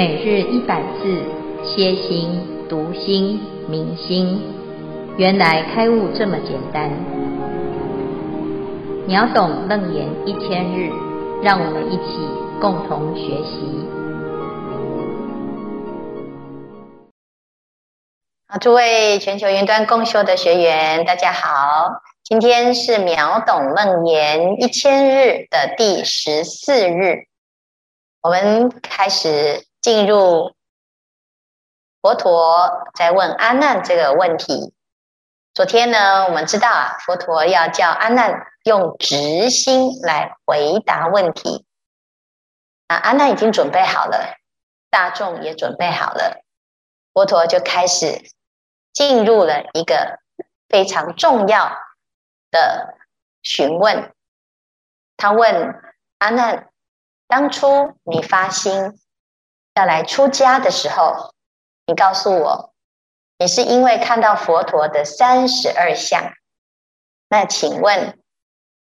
每日一百字，歇心、读心、明心，原来开悟这么简单。秒懂楞严一千日，让我们一起共同学习。好，诸位全球云端共修的学员，大家好。今天是秒懂楞严一千日的第十四日，我们开始进入佛陀在问阿难这个问题。昨天呢，我们知道啊，佛陀要叫阿难用直心来回答问题。啊，阿难已经准备好了，大众也准备好了，佛陀就开始进入了一个非常重要的询问，他问阿难：当初你发心要来出家的时候，你告诉我，你是因为看到佛陀的三十二相。那请问，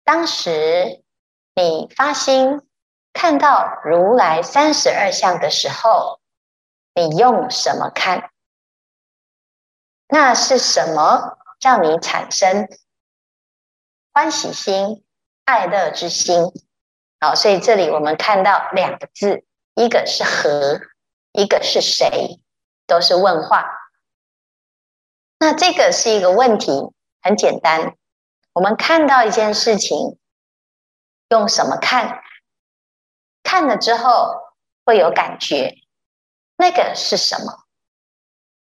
当时你发心看到如来三十二相的时候，你用什么看？那是什么让你产生？欢喜心、爱乐之心，好，所以这里我们看到两个字，一个是何，一个是谁，都是问话。那这个是一个问题，很简单。我们看到一件事情，用什么看？看了之后会有感觉，那个是什么？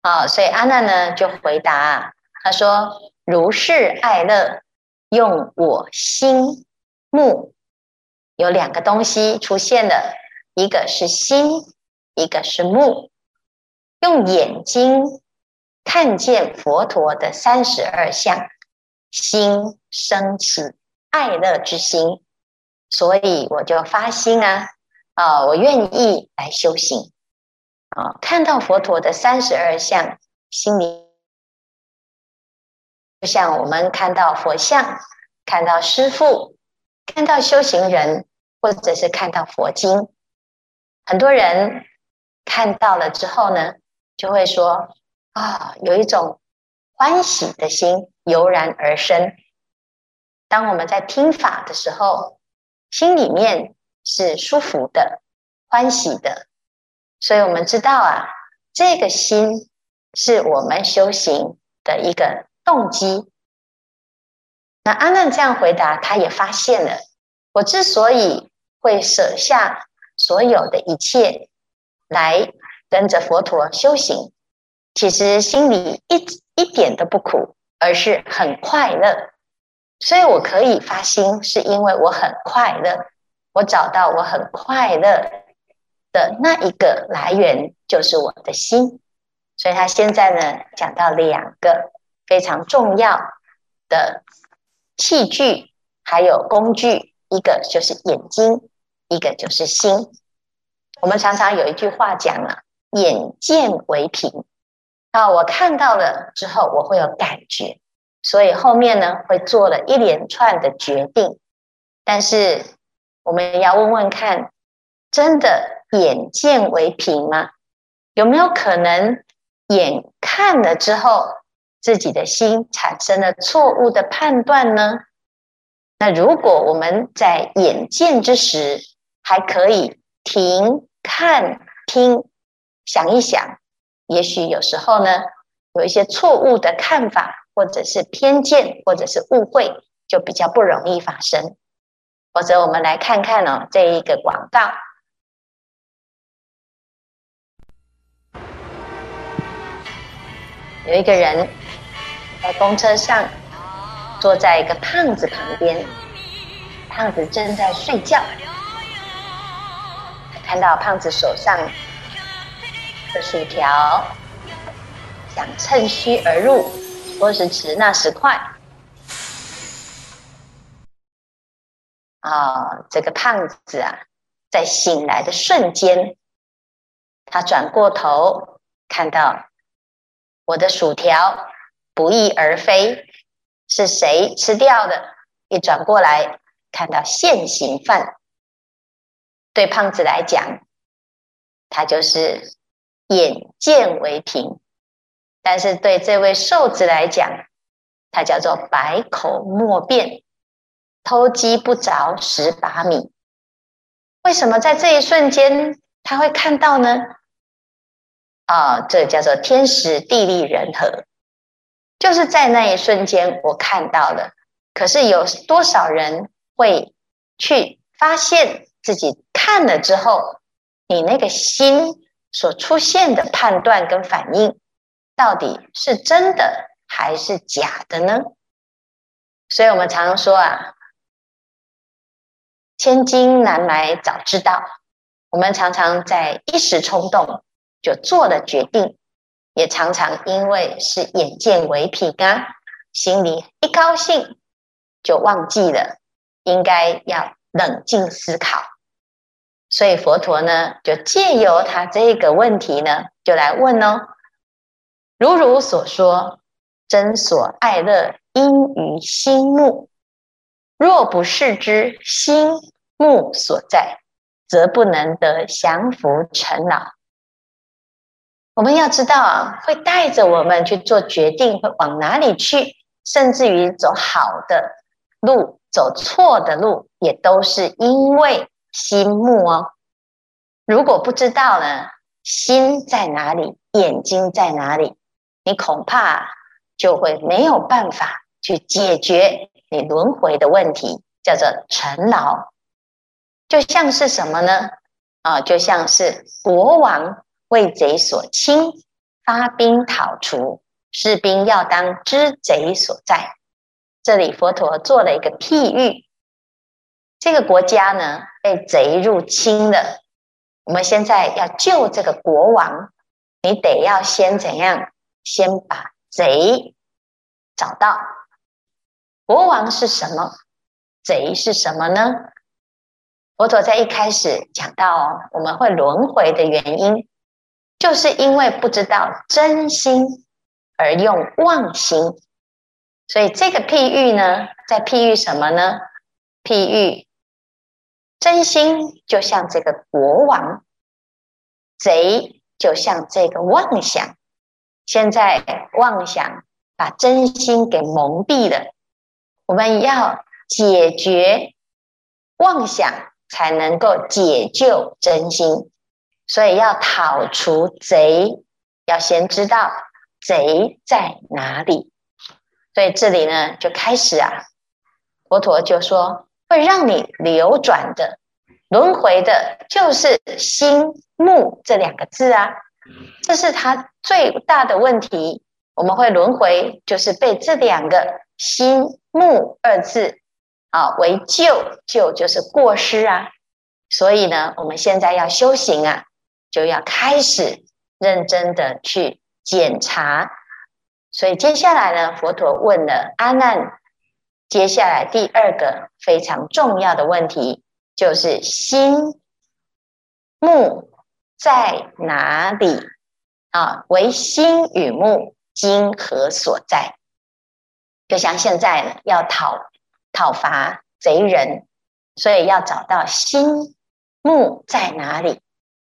好，所以阿难呢就回答，他说：“如是爱乐。”用我心目，有两个东西出现了，一个是心，一个是目。用眼睛看见佛陀的三十二相，心生起爱乐之心，所以我就发心啊，啊，我愿意来修行啊，看到佛陀的三十二相，心里。就像我们看到佛像，看到师父，看到修行人，或者是看到佛经，很多人看到了之后呢，就会说啊，有一种欢喜的心油然而生。当我们在听法的时候，心里面是舒服的、欢喜的，所以我们知道啊，这个心是我们修行的一个。动机。那阿难这样回答，他也发现了，我之所以会舍下所有的一切来跟着佛陀修行，其实心里一一点都不苦，而是很快乐。所以我可以发心，是因为我很快乐，我找到我很快乐的那一个来源，就是我的心。所以他现在呢，讲到两个。非常重要的器具，还有工具，一个就是眼睛，一个就是心。我们常常有一句话讲啊，“眼见为凭”。啊，我看到了之后，我会有感觉，所以后面呢，会做了一连串的决定。但是我们要问问看，真的眼见为凭吗？有没有可能眼看了之后，自己的心产生了错误的判断呢？那如果我们在眼见之时，还可以停、看、听，想一想，也许有时候呢，有一些错误的看法，或者是偏见，或者是误会，就比较不容易发生。或者我们来看看哦，这一个广告，有一个人。在公车上，坐在一个胖子旁边，胖子正在睡觉。看到胖子手上的薯条，想趁虚而入，说时迟那时快。啊，这个胖子啊，在醒来的瞬间，他转过头，看到我的薯条。不翼而飞，是谁吃掉的？一转过来，看到现行犯。对胖子来讲，他就是眼见为凭。但是对这位瘦子来讲，他叫做百口莫辩，偷鸡不着蚀把米。为什么在这一瞬间他会看到呢？啊，这叫做天时地利人和，就是在那一瞬间我看到了。可是有多少人会去发现自己看了之后，你那个心所出现的判断跟反应？到底是真的还是假的呢？所以我们常说啊，千金难买早知道。我们常常在一时冲动就做了决定，也常常因为是眼见为凭啊，心里一高兴就忘记了应该要冷静思考。所以佛陀呢，就借由他这个问题呢，就来问哦。如汝所说，真所爱乐因于心目。若不是之心目所在，则不能得降伏尘恼。我们要知道啊，会带着我们去做决定，会往哪里去，甚至于走好的路，走错的路，也都是因为心目哦。如果不知道呢，心在哪里，眼睛在哪里？你恐怕就会没有办法去解决你轮回的问题，叫做尘劳。就像是什么呢？啊，就像是国王为贼所侵，发兵讨除，士兵要当知贼所在。这里佛陀做了一个譬喻，这个国家呢被贼入侵了，我们现在要救这个国王，你得要先怎样？先把贼找到，国王是什么？贼是什么呢？佛陀在一开始讲到我们会轮回的原因，就是因为不知道真心而用妄心，所以这个譬喻呢，在譬喻什么呢？譬喻真心就像这个国王，贼就像这个妄想。现在妄想把真心给蒙蔽了，我们要解决妄想，才能够解救真心。所以要讨除贼，要先知道贼在哪里。所以这里呢，就开始啊，佛陀就说，会让你流转的轮回的，就是心目这两个字啊。这是他最大的问题。我们会轮回，就是被这两个“心目”二字啊为旧，旧就是过失啊。所以呢，我们现在要修行啊，就要开始认真的去检查。所以接下来呢，佛陀问了阿难，接下来第二个非常重要的问题，就是心目。在哪里啊？为心与目今何所在？就像现在，要讨讨伐贼人，所以要找到心目在哪里。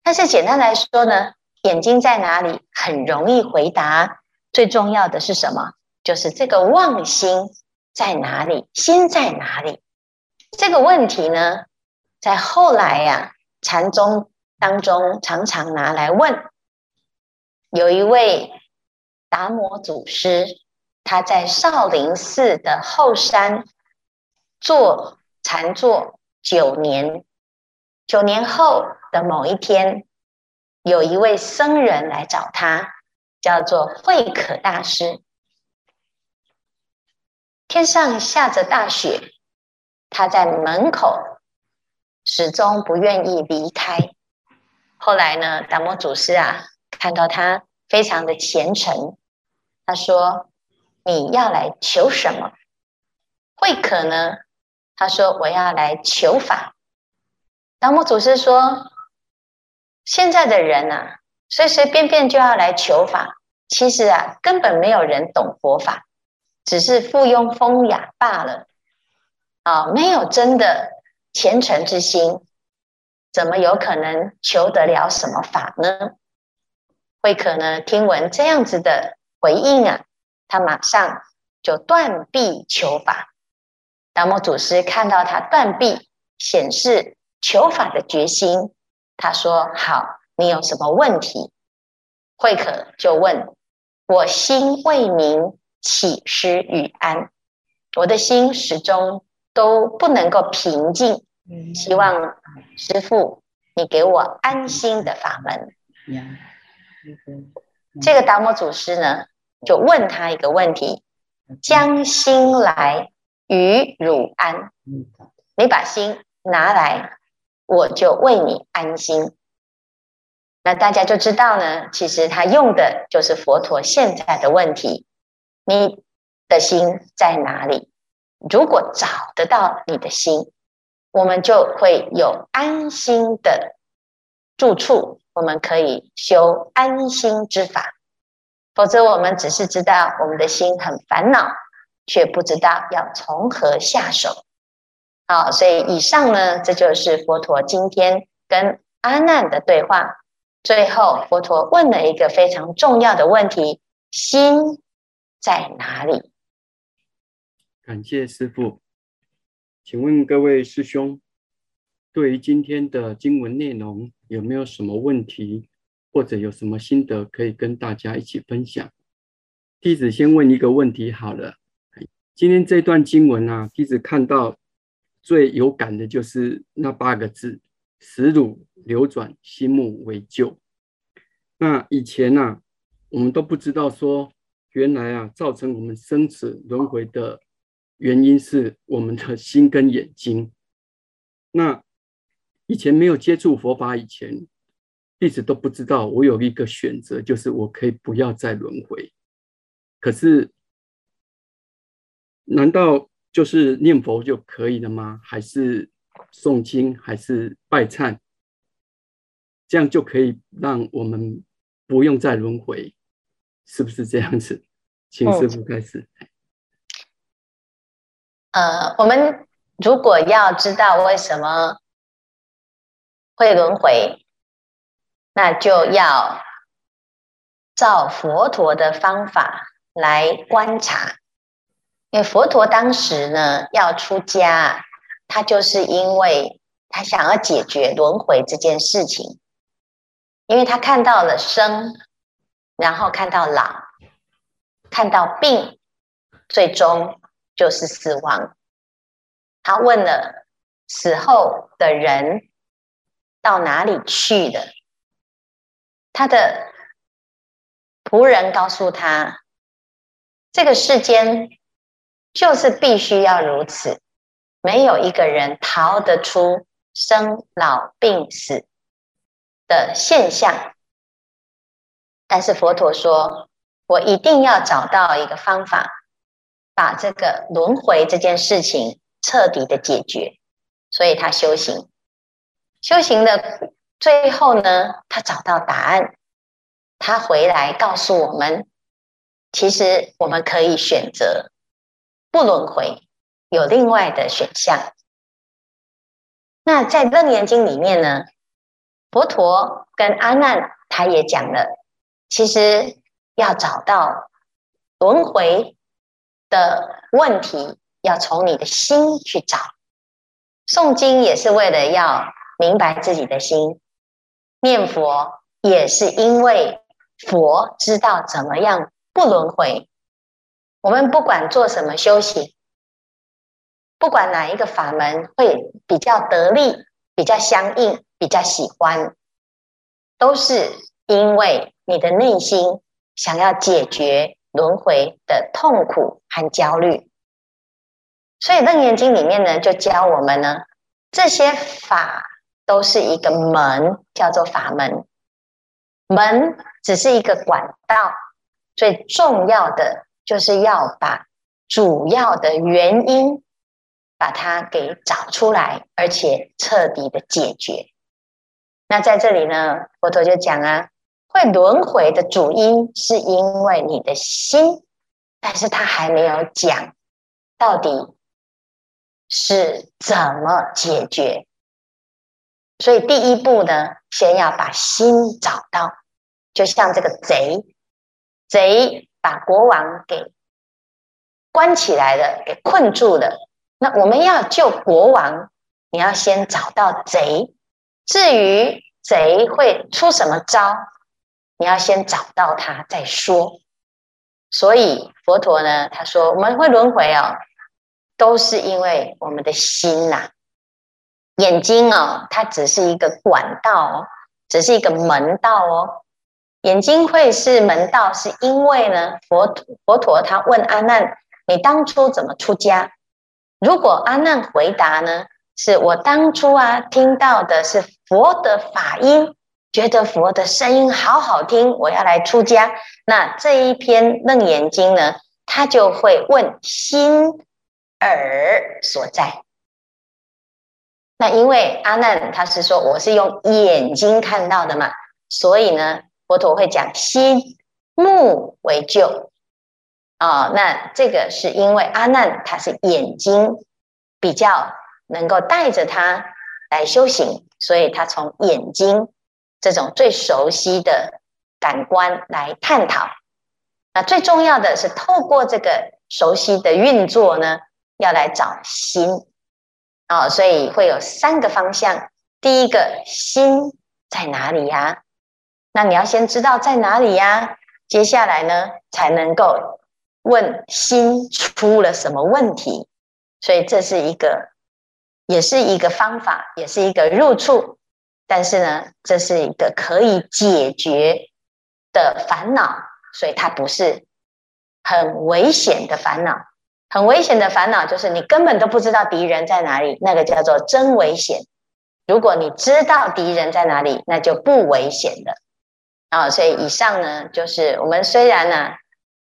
但是简单来说呢，眼睛在哪里很容易回答。最重要的是什么？就是这个妄心在哪里，心在哪里？这个问题呢，在后来呀、啊，禅宗。当中常常拿来问，有一位达摩祖师，他在少林寺的后山坐禅坐九年，九年后的某一天，有一位僧人来找他，叫做慧可大师。天上下着大雪，他在门口始终不愿意离开。后来呢，达摩祖师啊，看到他非常的虔诚，他说：“你要来求什么？”慧可呢，他说：“我要来求法。”达摩祖师说：“现在的人啊，随随便便就要来求法，其实啊，根本没有人懂佛法，只是附庸风雅罢了，啊，没有真的虔诚之心。”怎么有可能求得了什么法呢？慧可呢，听闻这样子的回应啊，他马上就断臂求法。达摩祖师看到他断臂，显示求法的决心。他说：“好，你有什么问题？”慧可就问：“我心未明，岂施与安？我的心始终都不能够平静，希望师父你给我安心的法门。”这个达摩祖师呢，就问他一个问题：“将心来，与汝安。你把心拿来，我就为你安心。”那大家就知道呢，其实他用的就是佛陀现在的问题：你的心在哪里？如果找得到你的心，我们就会有安心的住处，我们可以修安心之法。否则，我们只是知道我们的心很烦恼，却不知道要从何下手。好，所以以上呢，这就是佛陀今天跟阿难的对话。最后，佛陀问了一个非常重要的问题：心在哪里？感谢师父。请问各位师兄，对于今天的经文内容，有没有什么问题，或者有什么心得可以跟大家一起分享？弟子先问一个问题好了。今天这段经文啊，弟子看到最有感的就是那八个字。使汝流转，心目为旧。那以前呢、啊，我们都不知道说，原来啊，造成我们生死轮回的原因是我们的心跟眼睛。那以前没有接触佛法以前，一直都不知道我有一个选择，就是我可以不要再轮回。可是，难道就是念佛就可以了吗？还是？诵经还是拜忏，这样就可以让我们不用再轮回，是不是这样子？请师傅开始。呃，我们如果要知道为什么会轮回，那就要照佛陀的方法来观察，因为佛陀当时呢要出家。他就是因为他想要解决轮回这件事情，因为他看到了生，然后看到老，看到病，最终就是死亡。他问了死后的人到哪里去了，他的仆人告诉他，这个世间就是必须要如此。没有一个人逃得出生老病死的现象，但是佛陀说：“我一定要找到一个方法，把这个轮回这件事情彻底的解决。”所以他修行，修行的最后呢，他找到答案，他回来告诉我们：其实我们可以选择不轮回。有另外的选项。那在《楞严经》里面呢，佛陀跟阿难他也讲了，其实要找到轮回的问题，要从你的心去找。诵经也是为了要明白自己的心，念佛也是因为佛知道怎么样不轮回。我们不管做什么修行。不管哪一个法门会比较得力、比较相应、比较喜欢，都是因为你的内心想要解决轮回的痛苦和焦虑。所以《楞严经》里面呢，就教我们呢，这些法都是一个门，叫做法门。门只是一个管道，最重要的就是要把主要的原因。把它给找出来，而且彻底的解决。那在这里呢，佛陀就讲啊，会轮回的主因是因为你的心，但是他还没有讲到底是怎么解决。所以第一步呢，先要把心找到，就像这个贼，贼把国王给关起来了，给困住了。那我们要救国王，你要先找到贼。至于贼会出什么招，你要先找到他再说。所以佛陀呢，他说我们会轮回哦，都是因为我们的心呐、啊。眼睛哦，它只是一个管道哦，只是一个门道哦。眼睛会是门道，是因为呢，佛佛陀他问阿难：“你当初怎么出家？”如果阿难回答呢，是我当初啊听到的是佛的法音，觉得佛的声音好好听，我要来出家。那这一篇楞严经呢，他就会问心耳所在。那因为阿难他是说我是用眼睛看到的嘛，所以呢，佛陀会讲心目为救啊。那这个是因为阿难他是眼睛比较能够带着他来修行，所以他从眼睛这种最熟悉的感官来探讨。那最重要的是透过这个熟悉的运作呢，要来找心。啊、哦，所以会有三个方向。第一个，心在哪里呀？那你要先知道在哪里呀。接下来呢，才能够问心出了什么问题。所以这是一个，也是一个方法，也是一个入处。但是呢，这是一个可以解决的烦恼，所以它不是很危险的烦恼。很危险的烦恼就是你根本都不知道敌人在哪里，那个叫做真危险。如果你知道敌人在哪里，那就不危险了。啊，所以以上呢，就是我们虽然呢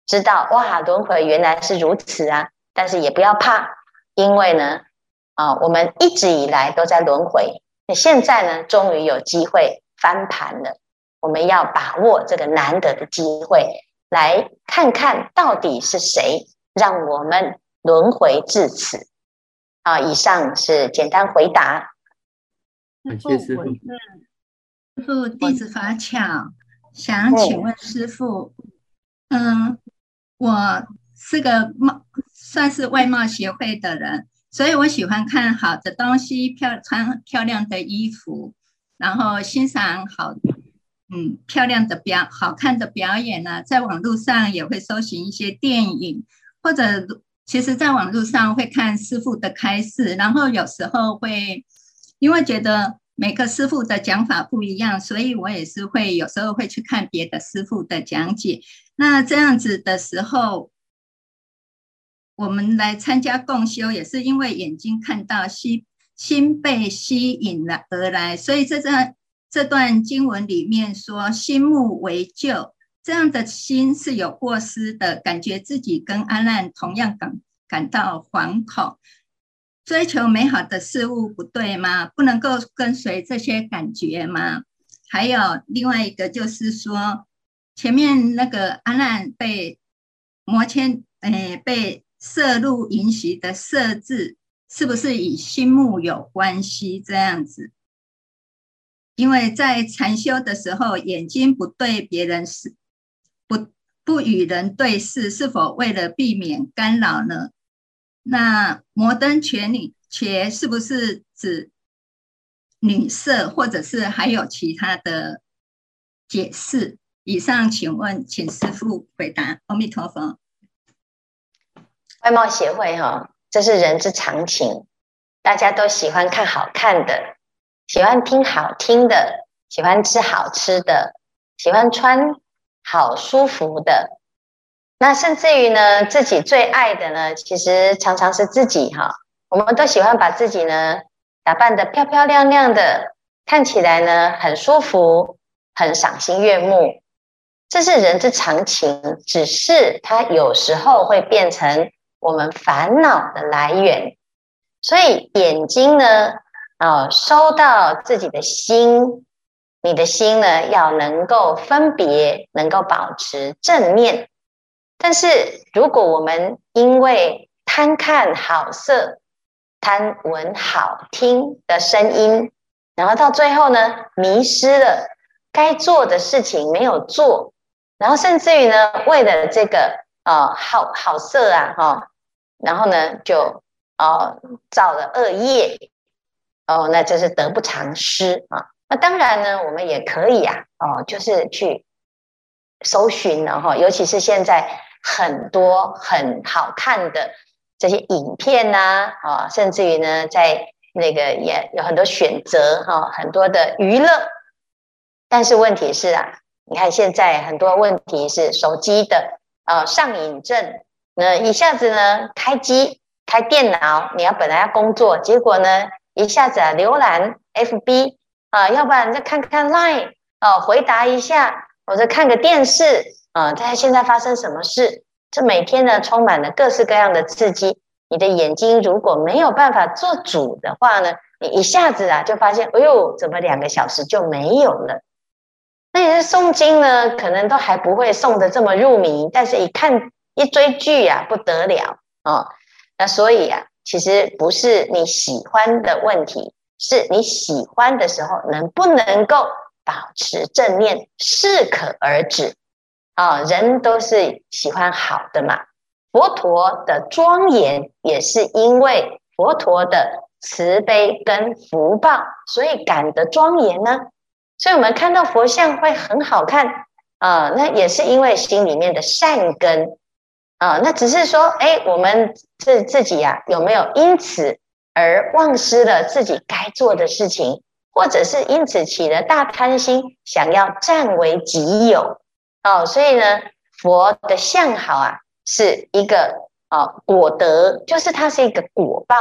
知道哇，轮回原来是如此啊，但是也不要怕，因为呢，啊，我们一直以来都在轮回，那现在呢，终于有机会翻盘了。我们要把握这个难得的机会，来看看到底是谁。让我们轮回至此啊！以上是简单回答。师父，师父弟子法巧，想请问师父，嗯，我是个貌算是外貌协会的人，所以我喜欢看好的东西，漂穿漂亮的衣服，然后欣赏好嗯漂亮的表好看的表演呢，在网络上也会搜寻一些电影。或者，其实，在网络上会看师傅的开示，然后有时候会，因为觉得每个师傅的讲法不一样，所以我也是会有时候会去看别的师傅的讲解。那这样子的时候，我们来参加共修，也是因为眼睛看到，心心被吸引了而来。所以这段这段经文里面说，心目为救。这样的心是有过失的，感觉自己跟阿难同样感感到惶恐，追求美好的事物不对吗？不能够跟随这些感觉吗？还有另外一个就是说，前面那个阿难被摩迁，诶，被摄入淫习的摄字，是不是与心目有关系？这样子，因为在禅修的时候，眼睛不对别人是。不不与人对视，是否为了避免干扰呢？那摩登伽女且是不是指女色，或者是还有其他的解释？以上，请问，请师父回答。阿弥陀佛。外貌协会哈，这是人之常情，大家都喜欢看好看的，喜欢听好听的，喜欢吃好吃的，喜欢穿。好舒服的，那甚至于呢，自己最爱的呢，其实常常是自己哈。我们都喜欢把自己呢打扮得漂漂亮亮的，看起来呢很舒服，很赏心悦目。这是人之常情，只是它有时候会变成我们烦恼的来源。所以眼睛呢，啊，收到自己的心。你的心呢，要能够分别，能够保持正面。但是，如果我们因为贪看好色、贪闻好听的声音，然后到最后呢，迷失了该做的事情没有做，然后甚至于呢，为了这个、呃、好好色啊哈、然后呢就哦造了恶业，哦，那就是得不偿失啊。那当然呢，我们也可以啊，哦，就是去搜寻了哈，尤其是现在很多很好看的这些影片呐，啊，甚至于呢，在那个也有很多选择哈，很多的娱乐。但是问题是啊，你看现在很多问题是手机的呃上瘾症，那一下子呢开机开电脑，你要本来要工作，结果呢一下子啊浏览 FB。啊，要不然再看看 Line 哦，回答一下，或者看个电视啊，在现在发生什么事？这每天呢，充满了各式各样的刺激。你的眼睛如果没有办法做主的话呢，你一下子啊就发现，哎呦，怎么两个小时就没有了？那你的诵经呢，可能都还不会诵得这么入迷，但是一看一追剧呀，不得了啊！那所以啊，其实不是你喜欢的问题。是你喜欢的时候，能不能够保持正念，适可而止啊？人都是喜欢好的嘛。佛陀的庄严也是因为佛陀的慈悲跟福报，所以感得庄严呢。所以我们看到佛像会很好看啊，那也是因为心里面的善根啊。那只是说，哎，我们自自己呀、有没有因此？而忘失了自己该做的事情，或者是因此起了大贪心，想要占为己有。哦，所以呢，佛的相好啊，是一个哦果德，就是它是一个果报。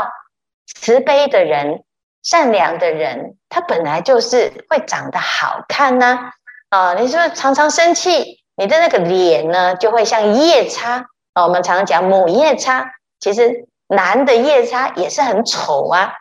慈悲的人、善良的人，他本来就是会长得好看呐。啊，你是不是常常生气，你的那个脸呢，就会像夜叉。啊，我们常常讲母夜叉，其实。男的夜叉也是很丑啊，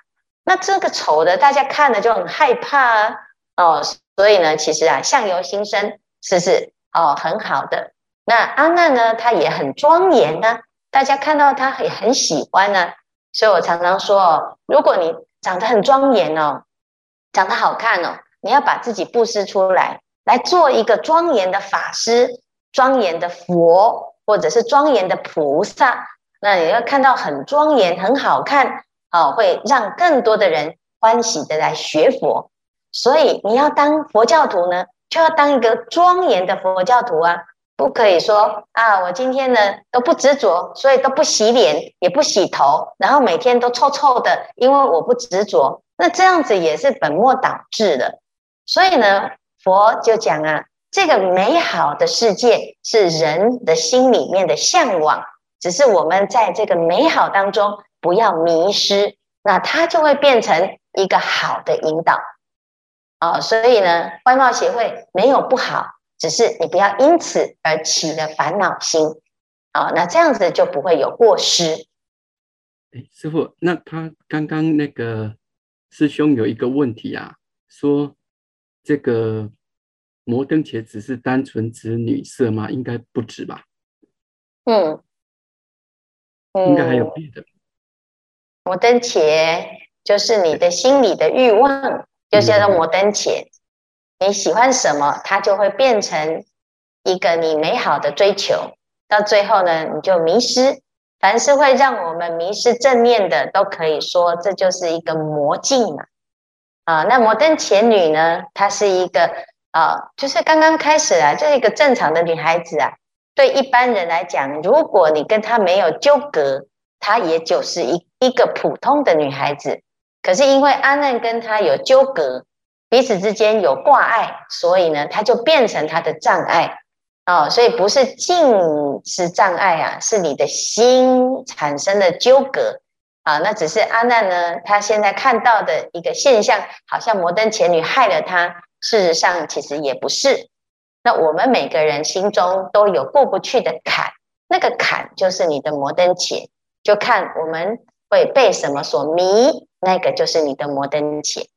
那这个丑的大家看了就很害怕啊，哦，所以呢，其实啊，相由心生，是不是哦，很好的。那阿难呢，他也很庄严呢，大家看到他也很喜欢呢。所以我常常说哦，如果你长得很庄严哦，长得好看哦，你要把自己布施出来，来做一个庄严的法师、庄严的佛，或者是庄严的菩萨。那你要看到很庄严、很好看，哦，会让更多的人欢喜的来学佛。所以你要当佛教徒呢，就要当一个庄严的佛教徒啊，不可以说啊，我今天呢都不执着，所以都不洗脸，也不洗头，然后每天都臭臭的，因为我不执着。那这样子也是本末倒置的。所以呢，佛就讲啊，这个美好的世界是人的心里面的向往。只是我们在这个美好当中不要迷失，那它就会变成一个好的引导。哦，所以呢，外貌协会没有不好，只是你不要因此而起了烦恼心。啊、哦，那这样子就不会有过失。哎，师傅，那他刚刚那个师兄有一个问题啊，说这个摩登伽只是单纯指女色吗？应该不止吧？嗯。应该还有别的。嗯、摩登伽就是你的心里的欲望，就叫做摩登伽。你喜欢什么，它就会变成一个你美好的追求。到最后呢，你就迷失。凡是会让我们迷失正念的，都可以说这就是一个魔镜嘛。啊，那摩登伽女呢，她是一个啊，就是刚刚开始啊，就是一个正常的女孩子啊。对一般人来讲，如果你跟她没有纠葛，她也就是一一个普通的女孩子。可是因为阿难跟她有纠葛，彼此之间有挂碍，所以呢，她就变成她的障碍哦。所以不是境是障碍啊，是你的心产生的纠葛啊。那只是阿难呢，他现在看到的一个现象，好像摩登前女害了他，事实上其实也不是。那我们每个人心中都有过不去的坎，那个坎就是你的摩登伽，就看我们会被什么所迷，那个就是你的摩登伽。